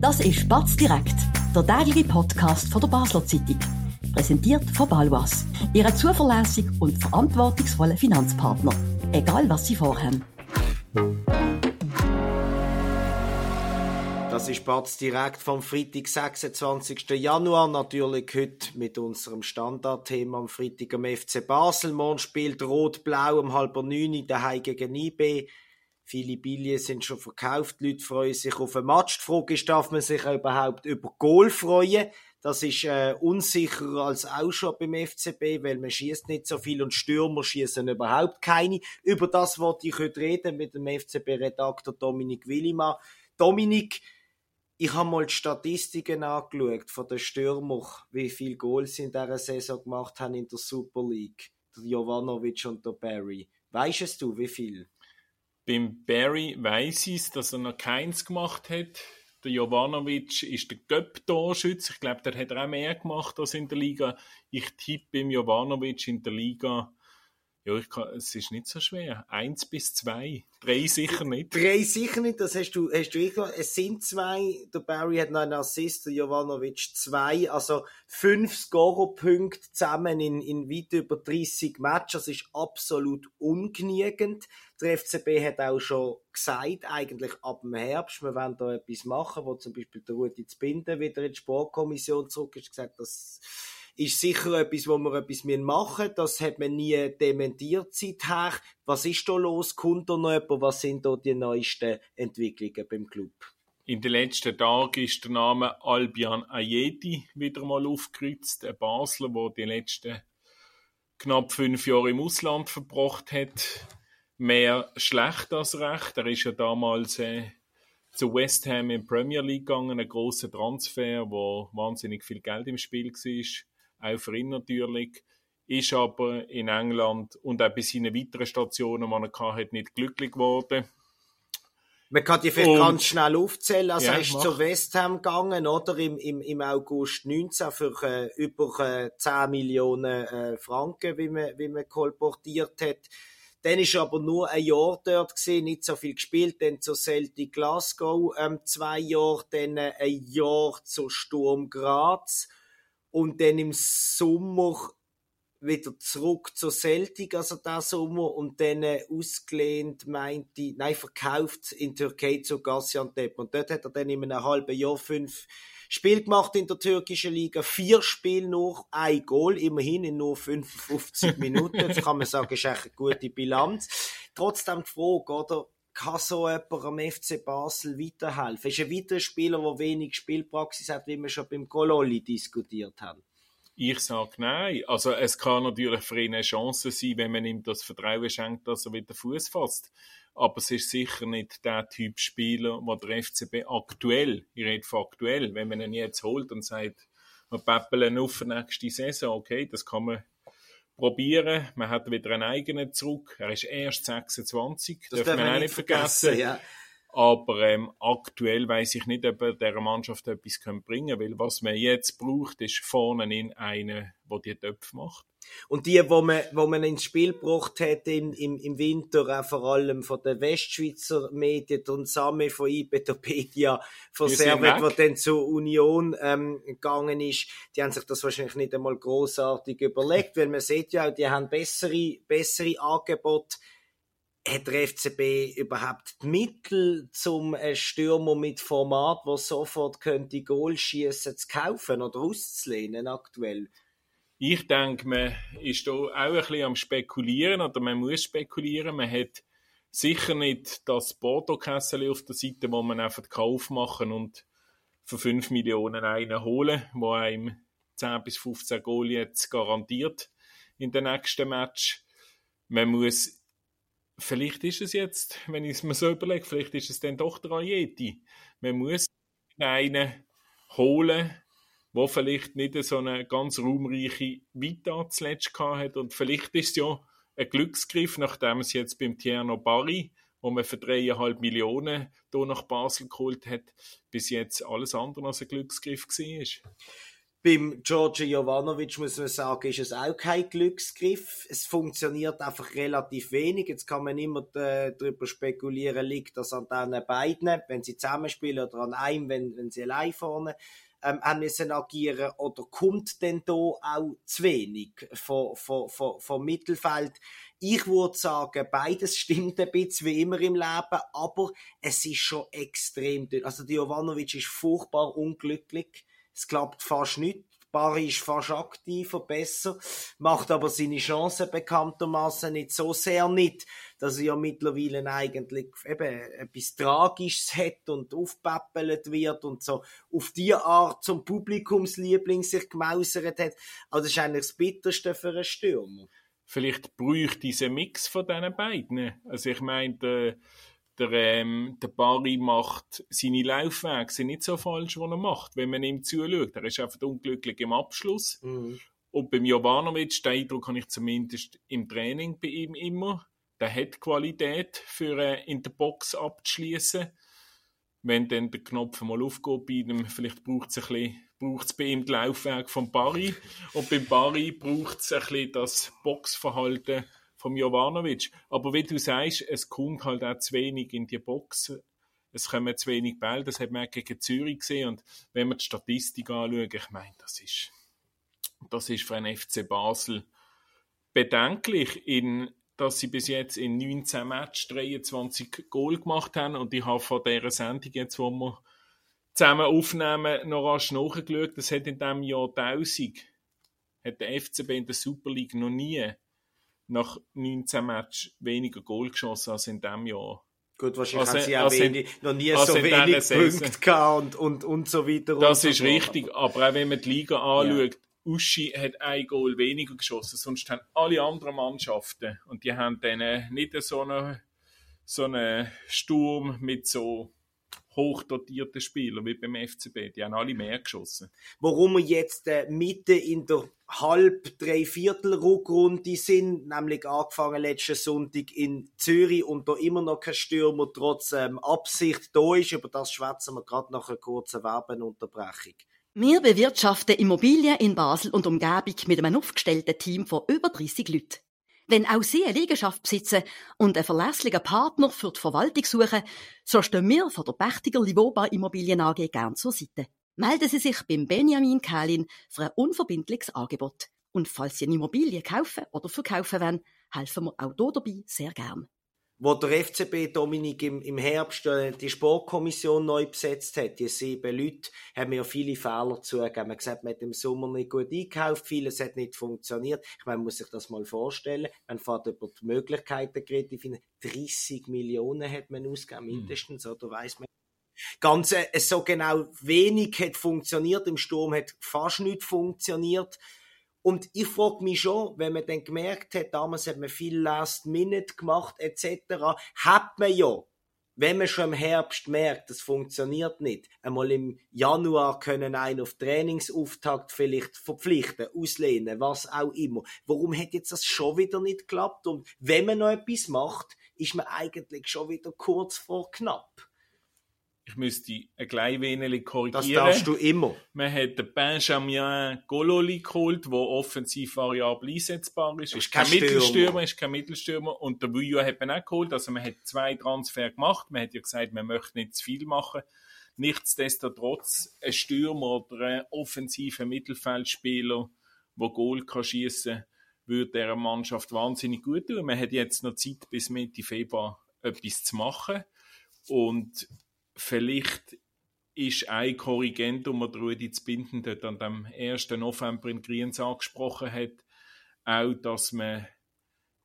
Das ist Batz direkt, der tägliche Podcast von der Basler Zeitung. Präsentiert von Balwas, Ihrem zuverlässigen und verantwortungsvollen Finanzpartner. Egal was Sie vorhaben. Das ist Batz direkt vom Freitag, 26. Januar. Natürlich heute mit unserem Standardthema am Freitag am FC Basel. Morgen spielt Rot-Blau um halb neun daheim gegen IB. Viele Billionen sind schon verkauft. Die Leute freuen sich auf ein Match. Die Frage ist, darf man sich überhaupt über Goal freuen? Das ist äh, unsicherer als auch schon beim FCB, weil man schießt nicht so viel und Stürmer schießen überhaupt keine. Über das wollte ich heute reden mit dem FCB-Redakteur Dominik Willimann. Dominik, ich habe mal die Statistiken angeschaut von den Stürmern, wie viele Goals sie in dieser Saison gemacht haben in der Super League. Der Jovanovic und der Barry. Weißt du, wie viel? Beim Barry weiß ich dass er noch keins gemacht hat. Der Jovanovic ist der Göpp-Torschütze. Ich glaube, der hat auch mehr gemacht als in der Liga. Ich tippe beim Jovanovic in der Liga ja, ich kann, es ist nicht so schwer. Eins bis zwei. Drei sicher nicht. Drei sicher nicht, das hast du, hast du eh Es sind zwei. Der Barry hat noch einen Assist, der Jovanovic zwei. Also fünf Scorerpunkte zusammen in, in weit über 30 Matches. Das ist absolut ungenügend. Der FCB hat auch schon gesagt, eigentlich ab dem Herbst, wir wollen da etwas machen, wo zum Beispiel der Rudi Zbinden wieder in die Sportkommission zurück ist, gesagt, dass ist sicher etwas, wo wir etwas machen müssen. Das hat man nie dementiert seither. Was ist da los? Kommt da noch jemand? Was sind da die neuesten Entwicklungen beim Club? In den letzten Tagen ist der Name Albian Ayedi wieder mal aufgekreuzt. Ein Basler, der die letzten knapp fünf Jahre im Ausland verbracht hat. Mehr schlecht als recht. Er ist ja damals äh, zu West Ham in Premier League gegangen, ein großer Transfer, wo wahnsinnig viel Geld im Spiel war auch für ihn natürlich, ist aber in England und auch bei seinen weiteren Stationen, die er hatte, nicht glücklich geworden. Man kann die vielleicht und, ganz schnell aufzählen. Also ja, er ist mach. zu West Ham gegangen, oder? Im, im, im August 19 für äh, über äh, 10 Millionen äh, Franken, wie man, wie man kolportiert hat. Dann ist er aber nur ein Jahr dort gewesen, nicht so viel gespielt. Dann zu Celtic Glasgow ähm, zwei Jahre, dann äh, ein Jahr zu Sturm Graz und dann im Sommer wieder zurück zu Celtic, also der Sommer, und dann äh, ausgelehnt meinte, nein, verkauft in Türkei zu Gaziantep. Und dort hat er dann in einem halben Jahr fünf Spiele gemacht in der türkischen Liga, vier Spiele nur, ein Goal, immerhin in nur 55 Minuten. Jetzt kann man sagen, ist echt eine gute Bilanz. Trotzdem die Frage, oder? Kann so jemand am FC Basel weiterhelfen? Ist ein weiterer Spieler, der wenig Spielpraxis hat, wie wir schon beim Gololi diskutiert haben? Ich sage nein. Also es kann natürlich für ihn eine Chance sein, wenn man ihm das Vertrauen schenkt, dass er wieder Fuß fasst. Aber es ist sicher nicht der Typ Spieler, wo der FCB aktuell, ich rede von aktuell, wenn man ihn jetzt holt und sagt, wir päppeln auf nächste Saison, okay, das kann man probieren. Man hat wieder einen eigenen zurück. Er ist erst 26, das darf man auch nicht vergessen. vergessen ja. Aber ähm, aktuell weiß ich nicht, ob er dieser Mannschaft etwas bringen kann, weil was man jetzt braucht, ist vorne in einen, der die Töpfe macht. Und die, wo man, wo man ins Spiel gebracht hat im, im, im Winter, auch vor allem von den Westschweizer Medien, und Same von Ibetopedia, von Servet, der dann zur Union ähm, gegangen ist, die haben sich das wahrscheinlich nicht einmal großartig überlegt, weil man sieht ja auch, die haben bessere, bessere Angebote hat der FCB überhaupt die Mittel, zum einen Stürmer mit Format, der sofort könnte Goal schießen, zu kaufen oder auszulehnen aktuell? Ich denke, man ist da auch ein bisschen am Spekulieren oder man muss spekulieren. Man hat sicher nicht das Porto-Kessel auf der Seite, wo man einfach Kauf machen und für 5 Millionen einen holen, wo einem 10 bis 15 Goal jetzt garantiert in den nächsten Match. Man muss, vielleicht ist es jetzt, wenn ich es mir so überlege, vielleicht ist es dann doch der Ayeti. Man muss einen holen, wo vielleicht nicht so eine ganz ruhmreiche Vita zuletzt hat und vielleicht ist es ja ein Glücksgriff, nachdem es jetzt beim Tierno Barry, wo man für dreieinhalb Millionen hier nach Basel geholt hat, bis jetzt alles andere als ein Glücksgriff war. Beim Georgi Jovanovic muss man sagen, ist es auch kein Glücksgriff. Es funktioniert einfach relativ wenig. Jetzt kann man immer äh, darüber spekulieren, liegt das an den beiden, wenn sie zusammenspielen oder an einem, wenn, wenn sie allein vorne ähm, haben müssen agieren oder kommt denn da auch zu wenig vom, vom, vom, vom Mittelfeld? Ich würde sagen, beides stimmt ein bisschen wie immer im Leben, aber es ist schon extrem dünn. Also, die Jovanovic ist furchtbar unglücklich es klappt fast nicht. Barry ist fast aktiver, besser, macht aber seine Chancen bekanntermaßen nicht so sehr nicht, dass er ja mittlerweile eigentlich eben etwas Tragisches hat und aufpäppelt wird und so auf die Art zum Publikumsliebling sich gemausert hat. Also das ist eigentlich das Bitterste für einen Stürmer. Vielleicht bräuchte diese Mix von diesen beiden. Also ich meine, der, ähm, der Bari macht seine Laufwege sind nicht so falsch, was er macht, wenn man ihm zuschaut. Er ist einfach unglücklich im Abschluss. Mhm. Und beim Jovanovic, den Eindruck habe ich zumindest im Training bei ihm immer. Der hat Qualität, für äh, in der Box abzuschließen. Wenn dann der Knopf mal aufgeht bei ihm, vielleicht braucht es braucht bei ihm den Laufweg vom Bari. Und beim Bari braucht es ein bisschen das Boxverhalten vom Jovanovic. Aber wie du sagst, es kommt halt auch zu wenig in die Box. Es kommen zu wenig Bälle. Das hat man gegen Zürich gesehen. Und wenn man die Statistik anschaut, ich meine, das ist, das ist für einen FC Basel bedenklich, in, dass sie bis jetzt in 19 Matches 23 Goal gemacht haben. Und ich habe von dieser Sendung jetzt, wo wir zusammen aufnehmen, noch rasch nachgeschaut. Das hat in diesem Jahr 1000 hat der FCB in der Super League noch nie nach 19 Matches weniger Goal geschossen als in diesem Jahr. Gut, wahrscheinlich also, haben sie auch also wenig, noch nie also so wenig Punkte gehabt und, und, und so weiter. Das ist so richtig, aber auch wenn man die Liga anschaut, ja. Uschi hat ein Goal weniger geschossen, sonst haben alle anderen Mannschaften und die haben dann nicht so einen, so einen Sturm mit so hochdotierten Spielern wie beim FCB. Die haben alle mehr geschossen. Warum wir jetzt äh, mitten in der halb dreiviertel Rückrunde sind, nämlich angefangen letzten Sonntag in Zürich und da immer noch kein Stürmer trotz ähm, Absicht da ist. Über das schwätzen wir gerade nach einer kurzen Werbenunterbrechung. Wir bewirtschaften Immobilien in Basel und Umgebung mit einem aufgestellten Team von über 30 Leuten. Wenn auch Sie eine Liegenschaft besitzen und einen verlässlichen Partner für die Verwaltung suchen, so stehen wir von der Pächtiger Livoba Immobilien AG gern zur Seite. Melden Sie sich beim Benjamin Kählin für ein unverbindliches Angebot. Und falls Sie eine Immobilie kaufen oder verkaufen wollen, helfen wir auch hier dabei sehr gern wo der FCB Dominik im, im Herbst äh, die Sportkommission neu besetzt hat, die sieben Leute, haben mir viele Fehler zugegeben. Man hat gesagt, man hat im Sommer nicht gut eingekauft, vieles hat nicht funktioniert. Ich meine, man muss sich das mal vorstellen. Man fährt über die Möglichkeiten geredet. Ich finde, 30 Millionen hat man ausgegeben, hm. mindestens, mhm. oder weiss man. Ganz äh, so genau wenig hat funktioniert. Im Sturm hat fast nicht funktioniert. Und ich frage mich schon, wenn man dann gemerkt hat, damals hat man viel Last Minute gemacht etc., hat man ja, wenn man schon im Herbst merkt, das funktioniert nicht, einmal im Januar können einen auf Trainingsauftakt vielleicht verpflichten, auslehnen, was auch immer. Warum hat jetzt das schon wieder nicht geklappt? Und wenn man noch etwas macht, ist man eigentlich schon wieder kurz vor knapp ich müsste ein klein wenig korrigieren. Das darfst du immer. Man hat den Benjamin Gololi geholt, der offensiv variabel einsetzbar ist. Ist kein, Mittelstürmer, ist kein Mittelstürmer. Und der Vujo hat man auch geholt. Also man hat zwei Transfer gemacht. Man hat ja gesagt, man möchte nicht zu viel machen. Nichtsdestotrotz, ein Stürmer oder ein offensiver Mittelfeldspieler, der Goal kann schiessen, würde dieser Mannschaft wahnsinnig gut tun. Man hat jetzt noch Zeit bis Mitte Februar etwas zu machen. Und vielleicht ist ein Korrigendum, das Rudi zu binden dort an dem 1. November in Griens angesprochen hat, auch, dass man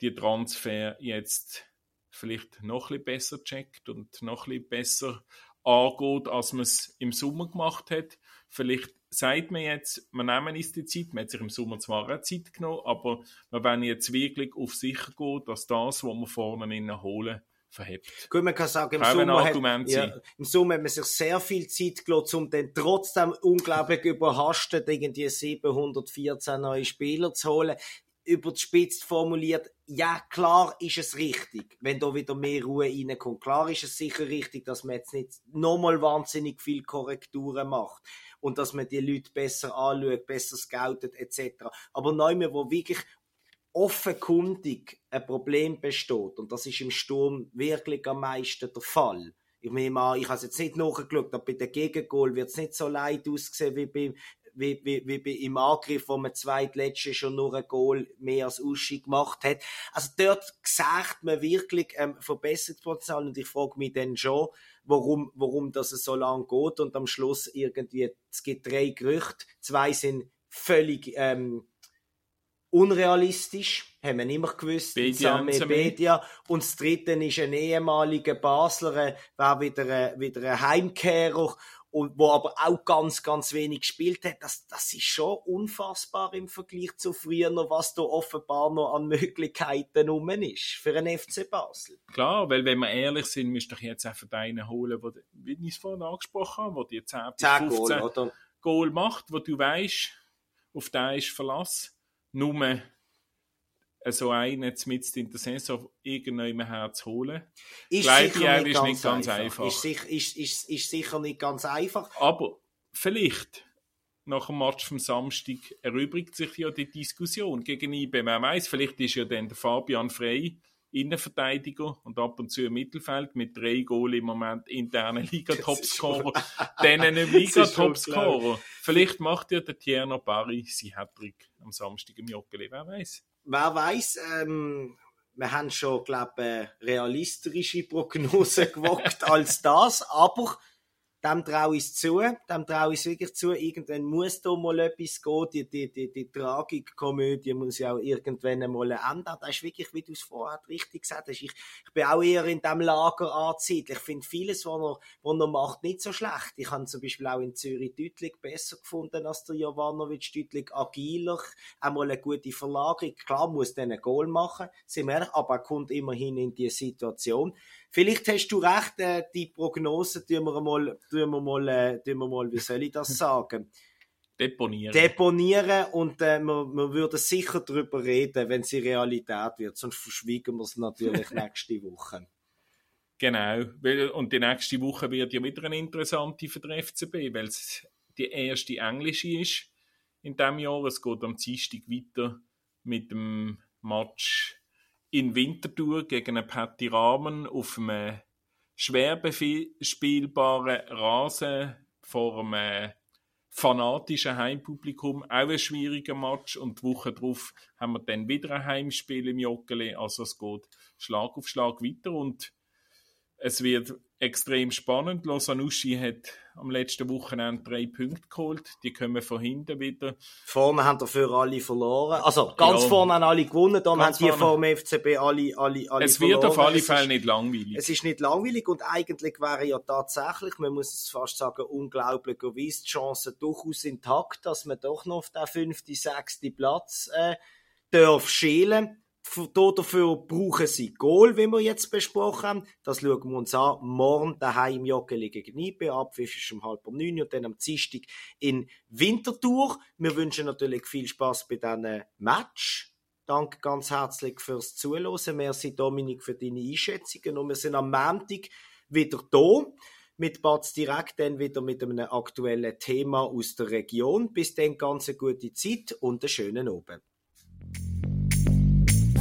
die Transfer jetzt vielleicht noch ein bisschen besser checkt und noch ein bisschen besser angeht, als man es im Sommer gemacht hat. Vielleicht sagt man jetzt, wir nehmen uns die Zeit, man hat sich im Sommer zwar auch Zeit genommen, aber wir wollen jetzt wirklich auf sicher gehen, dass das, was wir vorne holen, verhebt. Gut, man kann sagen, im Sommer, hat, ja, im Sommer hat man sich sehr viel Zeit gelassen, um dann trotzdem unglaublich überhastet irgendwie 714 neue Spieler zu holen. überspitzt formuliert, ja, klar ist es richtig, wenn da wieder mehr Ruhe reinkommt. Klar ist es sicher richtig, dass man jetzt nicht nochmal wahnsinnig viel Korrekturen macht und dass man die Leute besser anschaut, besser scoutet etc. Aber neu wo wirklich offenkundig ein Problem besteht, und das ist im Sturm wirklich am meisten der Fall. Ich meine mal, ich habe es jetzt nicht nachgeschaut, aber bei den Gegengol wird es nicht so leid aussehen wie beim wie, wie, wie bei im Angriff, wo man zweitletzte schon nur ein Goal mehr als Uschi gemacht hat. Also dort sagt man wirklich ähm, Verbesserungspotenzial und ich frage mich dann schon, warum, warum das so lange geht und am Schluss irgendwie, es gibt drei Gerüchte, zwei sind völlig ähm, unrealistisch, haben wir immer gewusst, Bedia, Bedia. Und das dritte ist ein ehemaliger Basler, war wieder, wieder ein Heimkehrer und wo aber auch ganz, ganz wenig gespielt hat, das, das ist schon unfassbar im Vergleich zu früher, was da offenbar noch an Möglichkeiten rum ist für einen FC Basel. Klar, weil wenn wir ehrlich sind, müsst ihr jetzt einfach einen holen, wo, wie ich es vorhin angesprochen habe, wo die 10 bis 10 15 Goal? Goal macht, wo du weißt, auf den ist Verlass, nur so einen jetzt mit in der Saison irgendjemand herzuholen. Ist Glaube sicher nicht, ist nicht ganz einfach. Ist, ist, ist, ist sicher nicht ganz einfach. Aber vielleicht nach dem Match vom Samstag erübrigt sich ja die Diskussion gegen IBM. Wer weiß, vielleicht ist ja dann der Fabian Frey Innenverteidiger und ab und zu im Mittelfeld mit drei Goal im Moment internen Liga-Topscorer, dann einem Liga-Topscorer. Vielleicht macht ja der Tierno Barry sein Hattrick am Samstag im Joggeli, wer weiß wer weiß, ähm, wir haben schon, glaube ich, realistische Prognosen gewagt als das, aber dem traue ich es zu, dem traue ich wirklich zu. Irgendwann muss da mal etwas gehen. Die, die, die, die Tragikkomödie muss ja auch irgendwann mal enden. Das ist wirklich, wie du es vorher richtig gesagt hast. Ich, ich bin auch eher in diesem Lager anzieht. Ich finde vieles, was er, was er macht, nicht so schlecht. Ich habe zum Beispiel auch in Zürich deutlich besser gefunden als der Jovanovic, deutlich agiler, einmal eine gute Verlagerung. Klar muss er einen Goal machen, sind wir ehrlich, aber er kommt immerhin in die Situation. Vielleicht hast du recht, äh, die Prognose tun wir mal, tun wir mal, äh, tun wir mal, wie soll ich das sagen? Deponieren. Deponieren und äh, wir, wir würden sicher darüber reden, wenn sie Realität wird. Sonst verschwiegen wir es natürlich nächste Woche. Genau, und die nächste Woche wird ja wieder eine interessante für den FCB, weil es die erste englische ist in diesem Jahr. Es geht am Dienstag weiter mit dem Match in Winterthur gegen einen Patty Rahmen auf einem schwer bespielbaren Rasen vor einem fanatischen Heimpublikum. Auch ein schwieriger Match. Und die Woche darauf haben wir dann wieder ein Heimspiel im Joggeli. Also es geht Schlag auf Schlag weiter und es wird extrem spannend. Losanuschi hat am letzten Wochenende drei Punkte geholt. Die kommen von hinten wieder. Vorne haben dafür alle verloren. Also ganz ja, vorne haben alle gewonnen. Dann haben die vor dem FCB alle, alle, alle Es wird auf alle Fälle nicht langweilig. Es ist nicht langweilig und eigentlich wäre ja tatsächlich, man muss es fast sagen, unglaublicherweise die Chance durchaus intakt, dass man doch noch auf den fünften, sechsten Platz äh, darf schälen Dafür brauchen sie Goal, wie wir jetzt besprochen haben. Das schauen wir uns an. Morgen daheim im Joggeli gegen IB. Abpfiff ist um halb um neun und dann am Dienstag in Winterthur. Wir wünschen natürlich viel Spaß bei diesem Match. Danke ganz herzlich fürs Zuhören. Merci Dominik für deine Einschätzungen. Und wir sind am Montag wieder da mit Batz direkt dann wieder mit einem aktuellen Thema aus der Region. Bis dann ganz eine gute Zeit und einen schönen Abend.